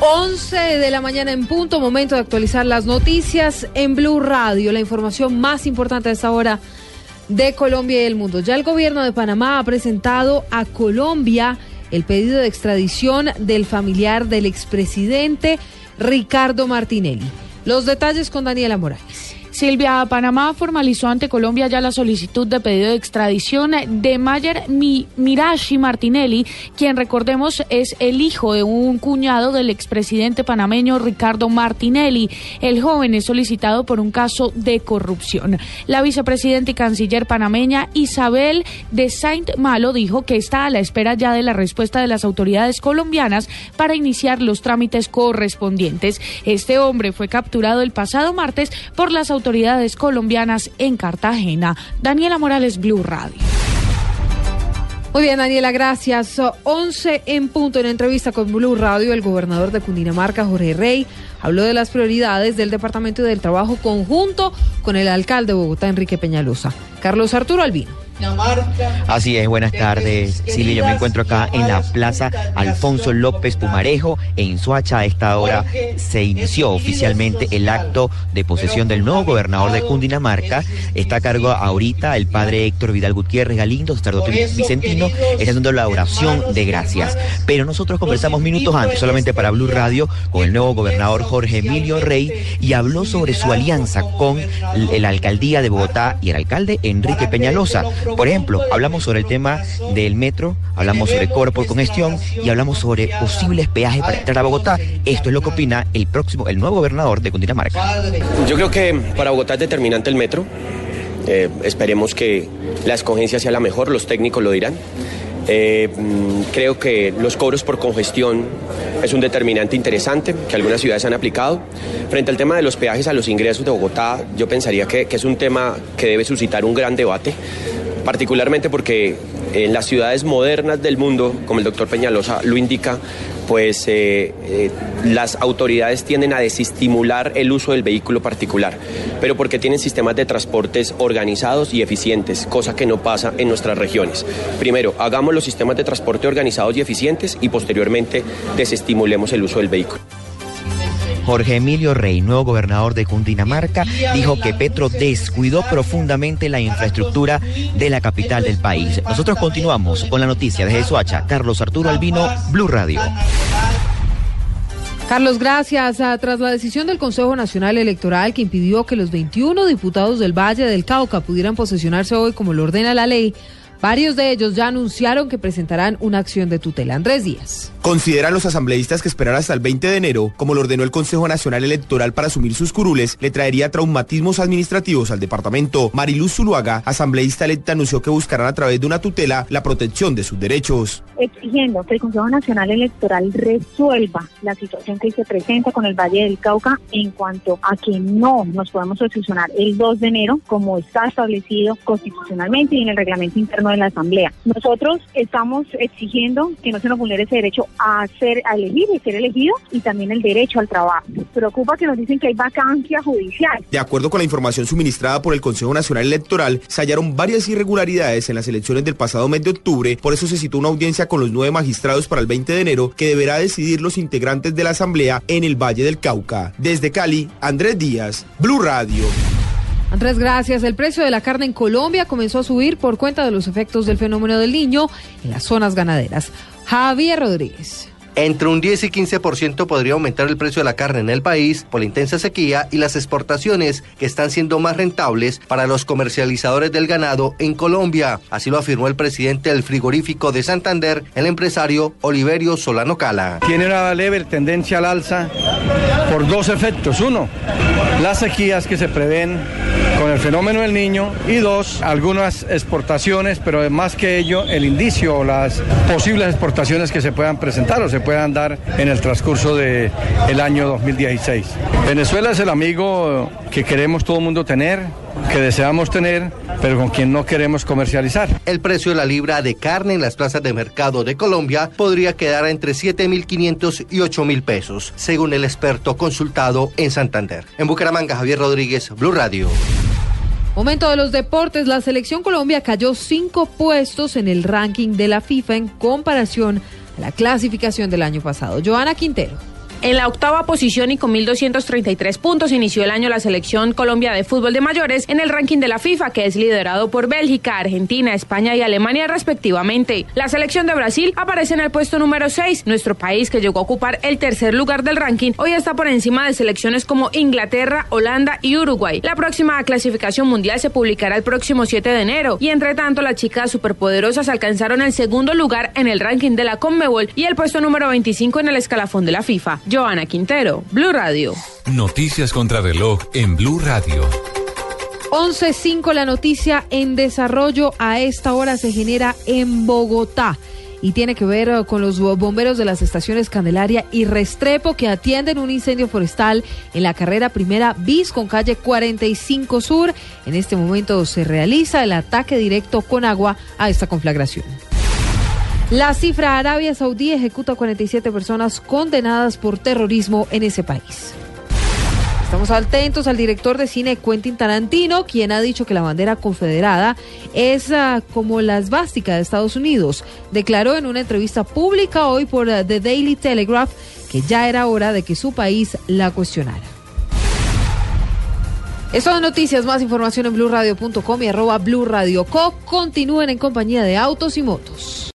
11 de la mañana en punto. Momento de actualizar las noticias en Blue Radio. La información más importante de esta hora de Colombia y el mundo. Ya el gobierno de Panamá ha presentado a Colombia el pedido de extradición del familiar del expresidente Ricardo Martinelli. Los detalles con Daniela Morales. Silvia, Panamá formalizó ante Colombia ya la solicitud de pedido de extradición de Mayer Mirashi Martinelli, quien recordemos es el hijo de un cuñado del expresidente panameño Ricardo Martinelli. El joven es solicitado por un caso de corrupción. La vicepresidenta y canciller panameña Isabel de Saint Malo dijo que está a la espera ya de la respuesta de las autoridades colombianas para iniciar los trámites correspondientes. Este hombre fue capturado el pasado martes por las autoridades autoridades colombianas en Cartagena. Daniela Morales, Blue Radio. Muy bien, Daniela, gracias. 11 en punto en entrevista con Blue Radio, el gobernador de Cundinamarca, Jorge Rey, habló de las prioridades del Departamento del Trabajo conjunto con el alcalde de Bogotá, Enrique Peñalosa. Carlos Arturo Albino. Así es, buenas tardes. Silvia, yo me encuentro acá en la Plaza Alfonso López Pumarejo, en Suacha. A esta hora se inició oficialmente el acto de posesión del nuevo gobernador de Cundinamarca. Está a cargo ahorita el padre Héctor Vidal Gutiérrez Galindo, sacerdote vicentino, está haciendo la oración de gracias. Pero nosotros conversamos minutos antes, solamente para Blue Radio, con el nuevo gobernador Jorge Emilio Rey y habló sobre su alianza con la alcaldía de Bogotá y el alcalde Enrique Peñalosa. Por ejemplo, hablamos sobre el tema del metro, hablamos sobre cobro por congestión y hablamos sobre posibles peajes para entrar a Bogotá. Esto es lo que opina el próximo, el nuevo gobernador de Cundinamarca. Yo creo que para Bogotá es determinante el metro. Eh, esperemos que la escogencia sea la mejor, los técnicos lo dirán. Eh, mm, creo que los cobros por congestión es un determinante interesante que algunas ciudades han aplicado. Frente al tema de los peajes a los ingresos de Bogotá, yo pensaría que, que es un tema que debe suscitar un gran debate particularmente porque en las ciudades modernas del mundo, como el doctor Peñalosa lo indica, pues eh, eh, las autoridades tienden a desestimular el uso del vehículo particular, pero porque tienen sistemas de transportes organizados y eficientes, cosa que no pasa en nuestras regiones. Primero, hagamos los sistemas de transporte organizados y eficientes y posteriormente desestimulemos el uso del vehículo. Jorge Emilio Rey, nuevo gobernador de Cundinamarca, dijo que Petro descuidó profundamente la infraestructura de la capital del país. Nosotros continuamos con la noticia de Jesuacha. Carlos Arturo Albino, Blue Radio. Carlos, gracias. Ah, tras la decisión del Consejo Nacional Electoral que impidió que los 21 diputados del Valle del Cauca pudieran posesionarse hoy como lo ordena la ley, Varios de ellos ya anunciaron que presentarán una acción de tutela. Andrés Díaz. Consideran los asambleístas que esperar hasta el 20 de enero, como lo ordenó el Consejo Nacional Electoral para asumir sus curules, le traería traumatismos administrativos al departamento. Mariluz Zuluaga, asambleísta electa, anunció que buscarán a través de una tutela la protección de sus derechos. Exigiendo que el Consejo Nacional Electoral resuelva la situación que se presenta con el Valle del Cauca en cuanto a que no nos podemos posicionar el 2 de enero, como está establecido constitucionalmente y en el reglamento interno de la Asamblea. Nosotros estamos exigiendo que no se nos vulnere ese derecho a ser a elegir y ser elegido y también el derecho al trabajo. Preocupa que nos dicen que hay vacancia judicial. De acuerdo con la información suministrada por el Consejo Nacional Electoral, se hallaron varias irregularidades en las elecciones del pasado mes de octubre, por eso se citó una audiencia con los nueve magistrados para el 20 de enero que deberá decidir los integrantes de la Asamblea en el Valle del Cauca. Desde Cali, Andrés Díaz, Blue Radio. Andrés, gracias. El precio de la carne en Colombia comenzó a subir por cuenta de los efectos del fenómeno del niño en las zonas ganaderas. Javier Rodríguez. Entre un 10 y 15% podría aumentar el precio de la carne en el país por la intensa sequía y las exportaciones que están siendo más rentables para los comercializadores del ganado en Colombia. Así lo afirmó el presidente del frigorífico de Santander, el empresario Oliverio Solano Cala. Tiene una leve tendencia al alza por dos efectos. Uno, las sequías que se prevén con el fenómeno del niño y dos, algunas exportaciones, pero más que ello, el indicio o las posibles exportaciones que se puedan presentar o se puedan dar en el transcurso del el año 2016. Venezuela es el amigo que queremos todo el mundo tener, que deseamos tener, pero con quien no queremos comercializar. El precio de la libra de carne en las plazas de mercado de Colombia podría quedar entre 7.500 y 8.000 pesos, según el experto consultado en Santander. En Bucaramanga, Javier Rodríguez, Blue Radio. Momento de los deportes. La selección Colombia cayó cinco puestos en el ranking de la FIFA en comparación a la clasificación del año pasado. Joana Quintero. En la octava posición y con 1.233 puntos inició el año la selección Colombia de fútbol de mayores en el ranking de la FIFA, que es liderado por Bélgica, Argentina, España y Alemania respectivamente. La selección de Brasil aparece en el puesto número 6. Nuestro país, que llegó a ocupar el tercer lugar del ranking, hoy está por encima de selecciones como Inglaterra, Holanda y Uruguay. La próxima clasificación mundial se publicará el próximo 7 de enero y entre tanto las chicas superpoderosas alcanzaron el segundo lugar en el ranking de la Conmebol y el puesto número 25 en el escalafón de la FIFA. Joana Quintero, Blue Radio. Noticias contra reloj en Blue Radio. 11.5 la noticia en desarrollo a esta hora se genera en Bogotá y tiene que ver eh, con los bomberos de las estaciones Candelaria y Restrepo que atienden un incendio forestal en la carrera primera bis con calle 45 Sur. En este momento se realiza el ataque directo con agua a esta conflagración. La cifra Arabia Saudí ejecuta 47 personas condenadas por terrorismo en ese país. Estamos atentos al director de cine Quentin Tarantino, quien ha dicho que la bandera confederada es uh, como la esvástica de Estados Unidos. Declaró en una entrevista pública hoy por uh, The Daily Telegraph que ya era hora de que su país la cuestionara. Eso noticias, más información en blurradio.com y arroba blurradioco. Continúen en compañía de autos y motos.